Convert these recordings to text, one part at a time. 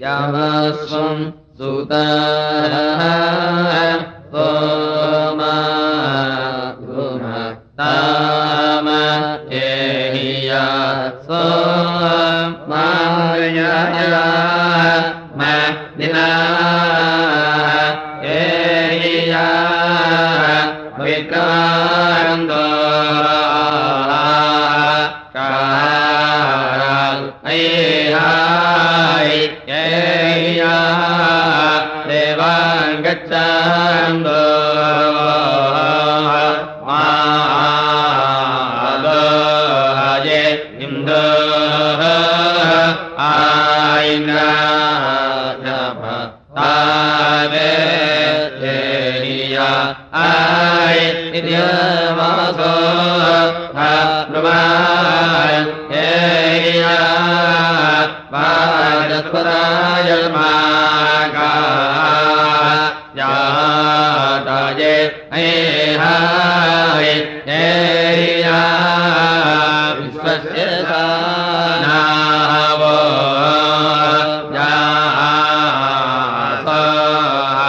यामस्वम् सूता ताम एहिया स्व माया दिना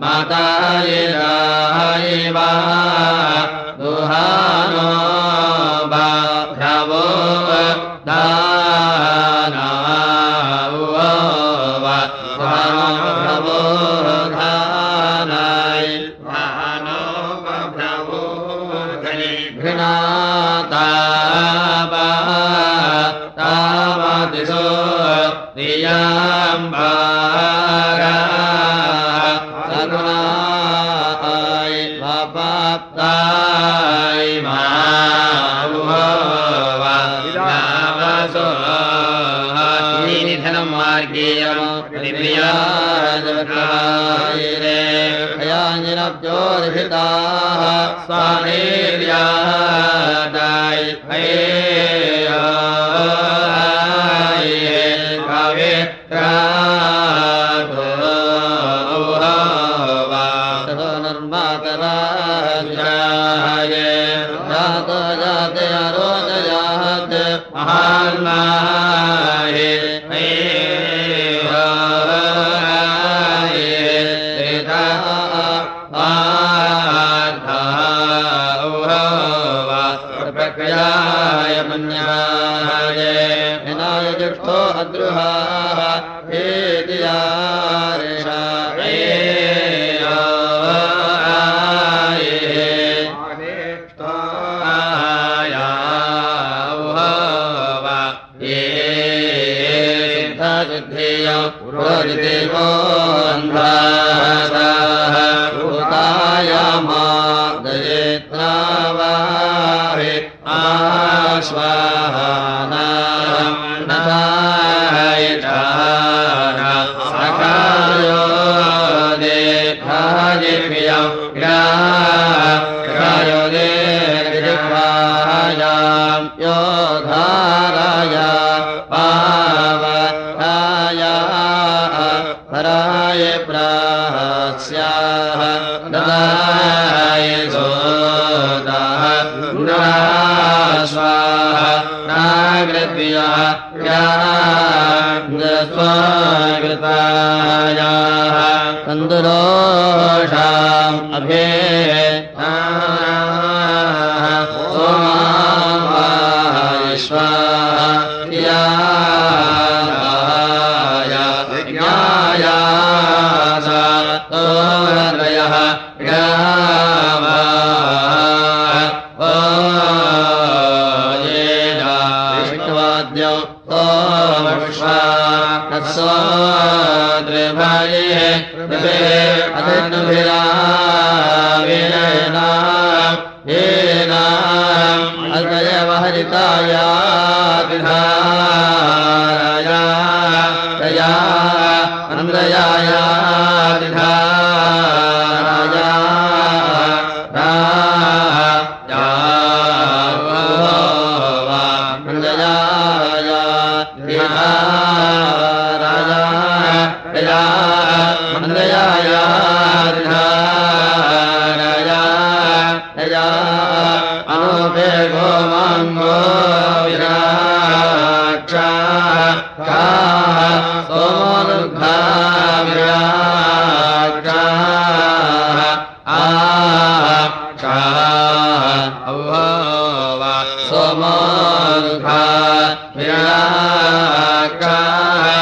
माता या हेवाहा पा ्याय विनाय चतुर्थो हदृहा स्वाहा।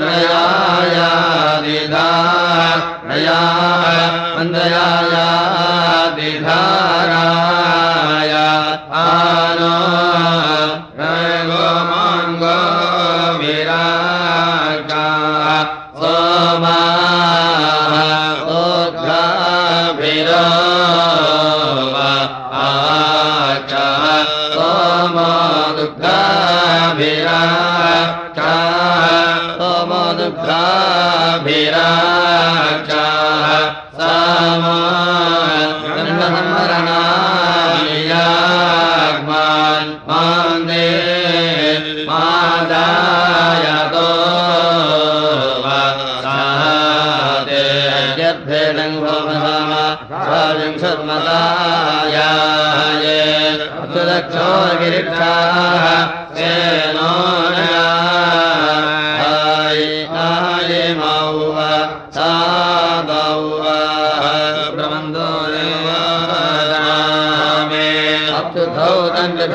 दया दिधाया दया दिधा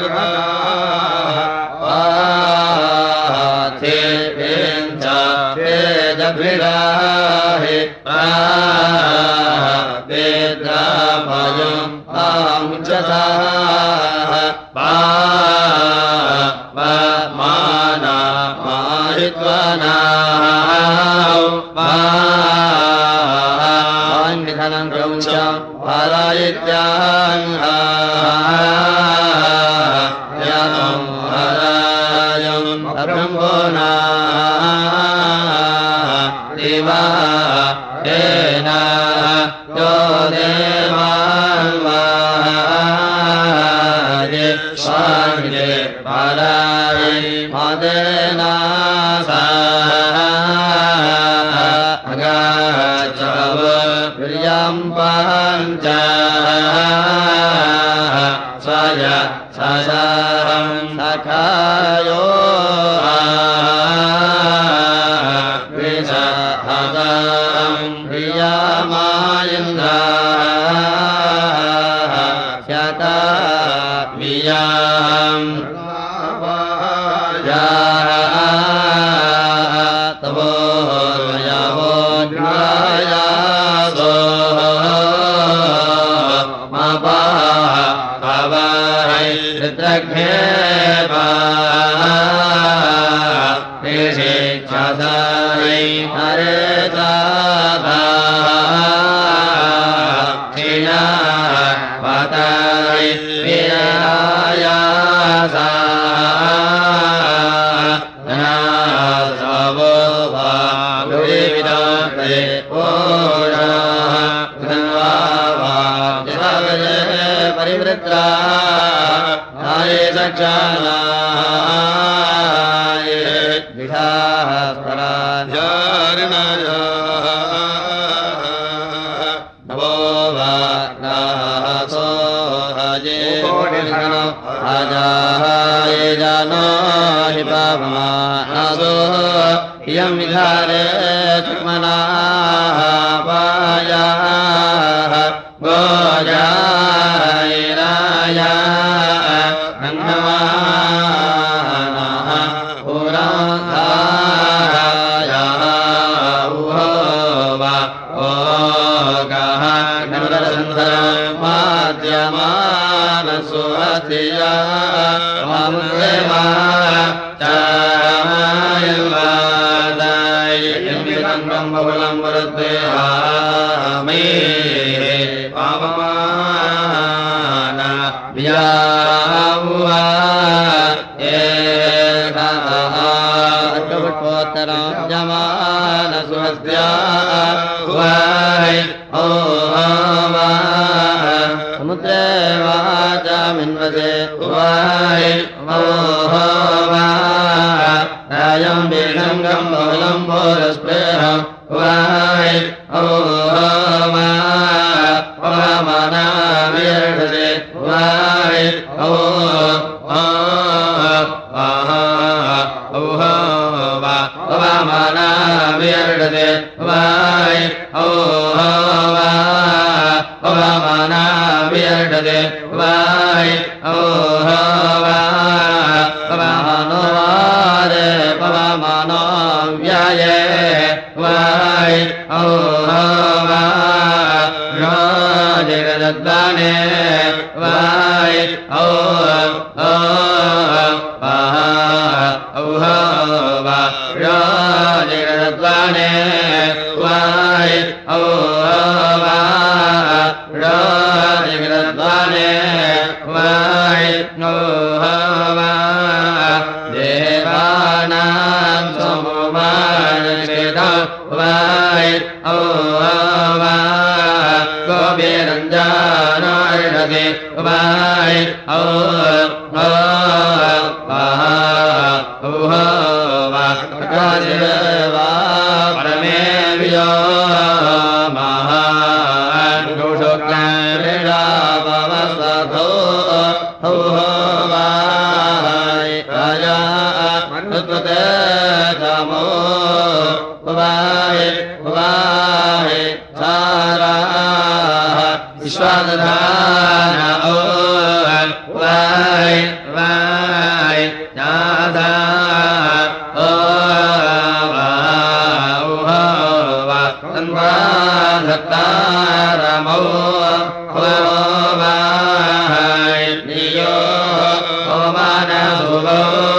जगदा धर माध्यमान वाय मोहो वा रायम् वेदङ्गम् मङ्गलम् मोरस्पे दाने वाय ओ औह वा राजान Allah.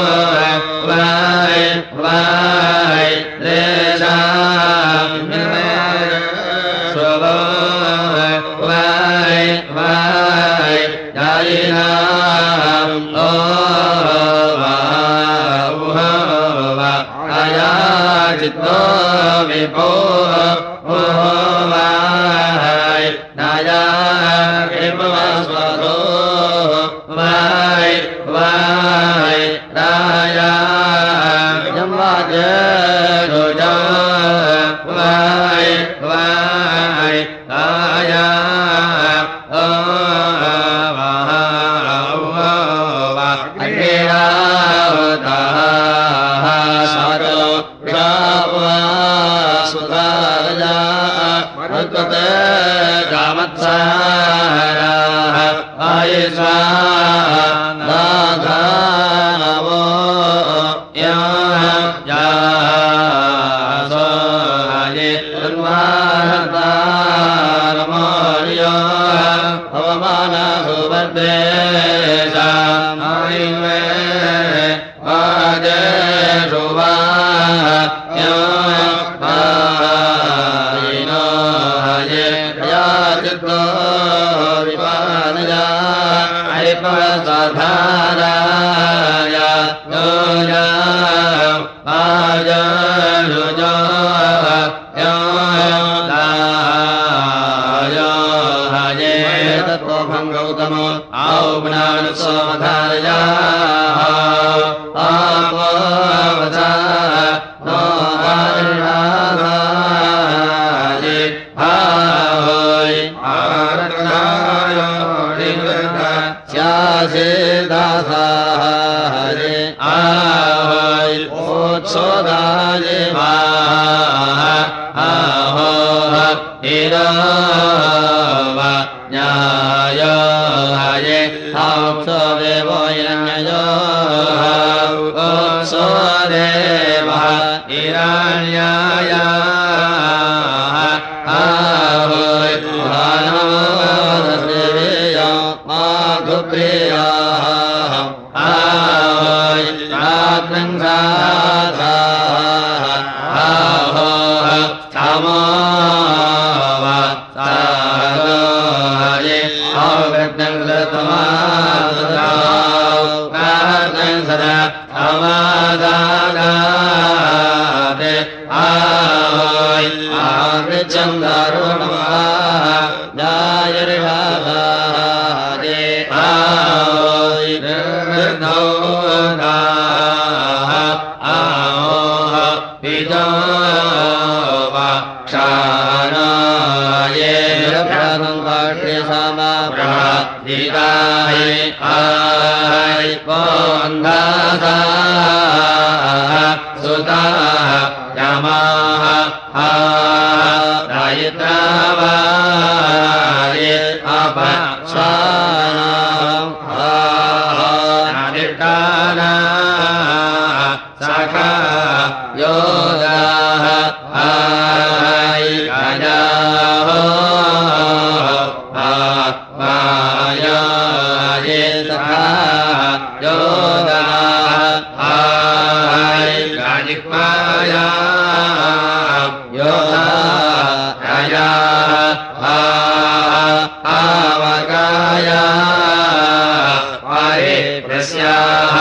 अरे तस्याः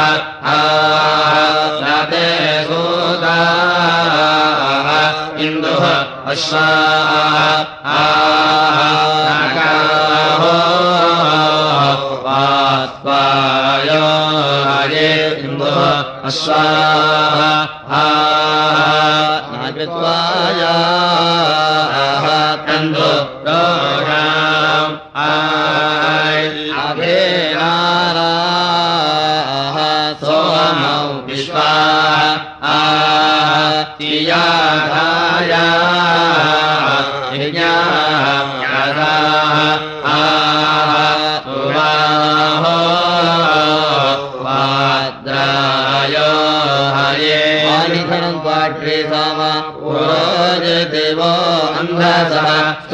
आहा इन्दुः अश्वाहा आगा आत्पायन् अश्वाहा आग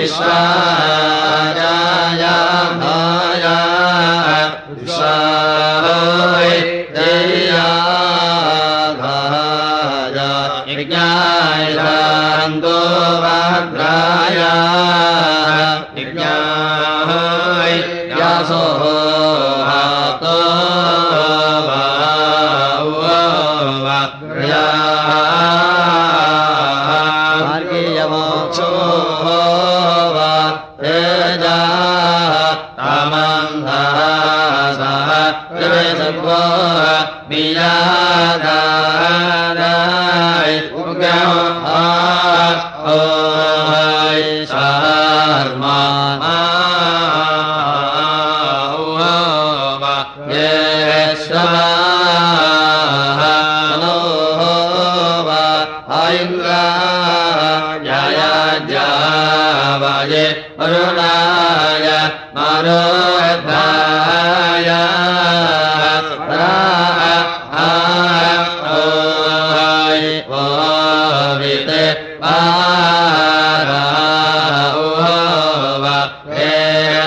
विश्वा Yeah.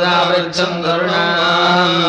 ृत् चन्द्रणाम्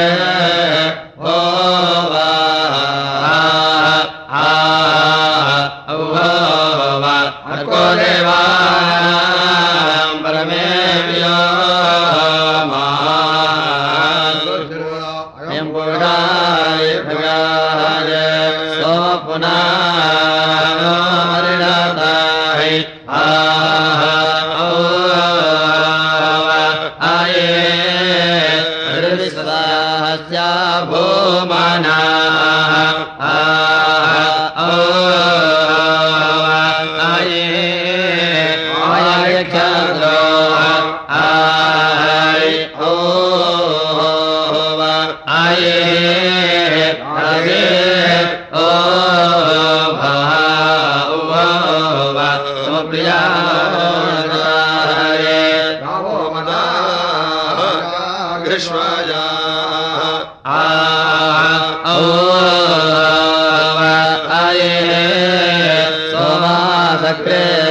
वक्रे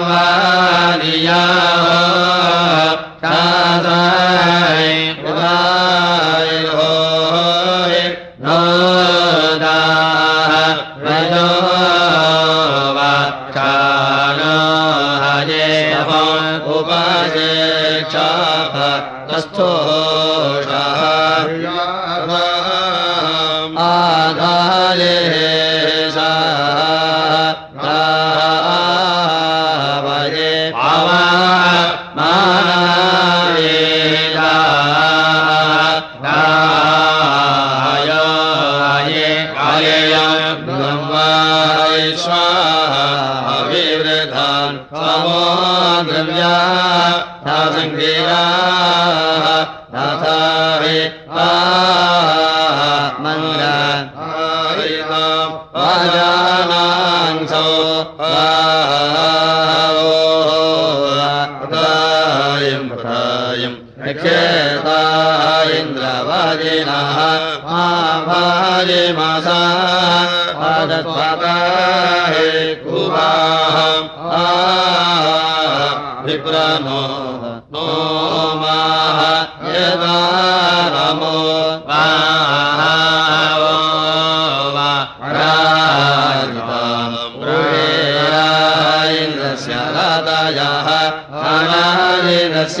योदया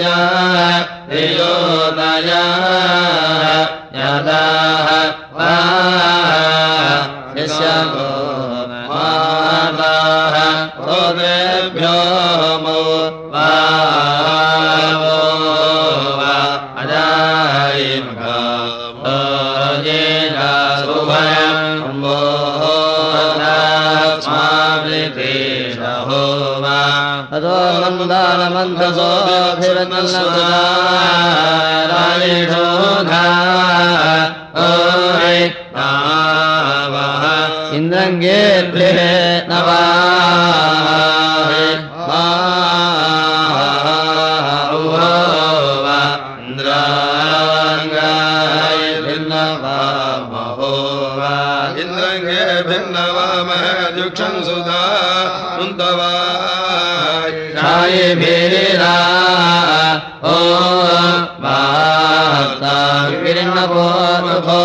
यदा रायेढोघा ओ इन्द्रङ्गे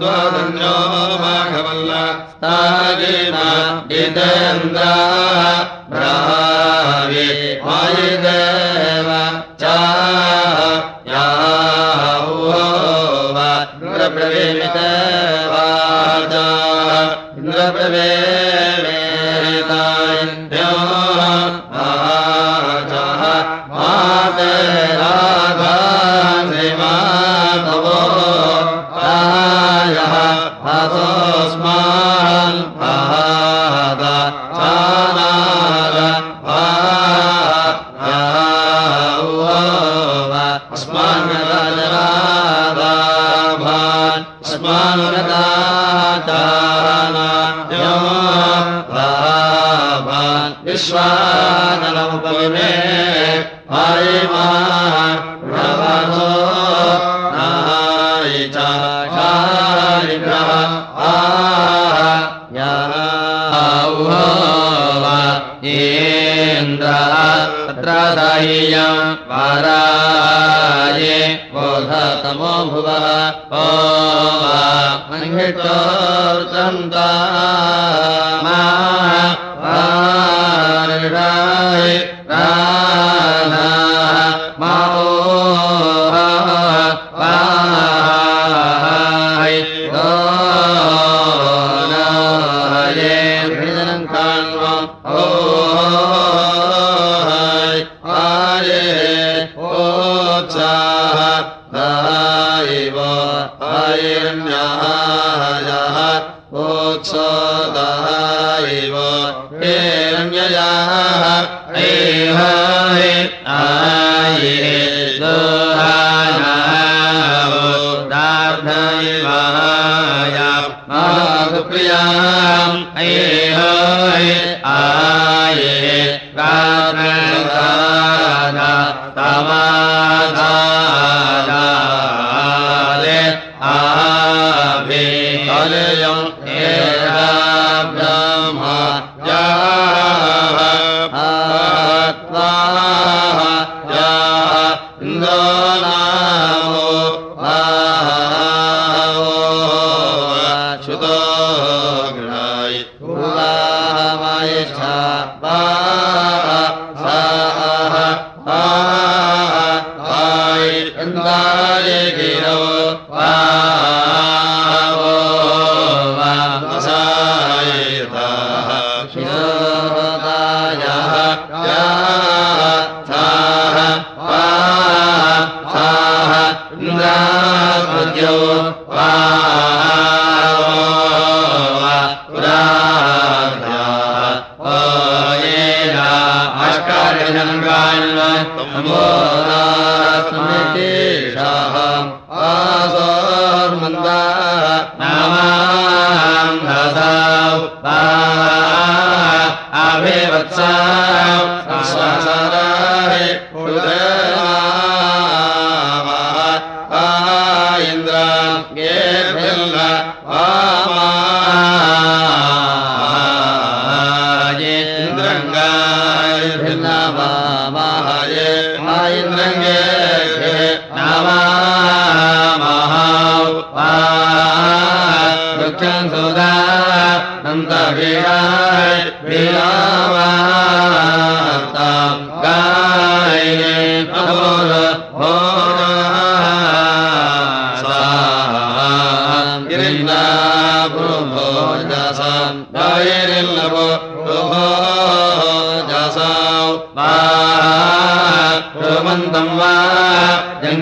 त्वादन्यो माघवल्लि गीतन्द्रा वायुदेव च या वा वाजा इन्द्रप्रवे ध आे बच्चा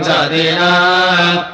सहस्रायिणां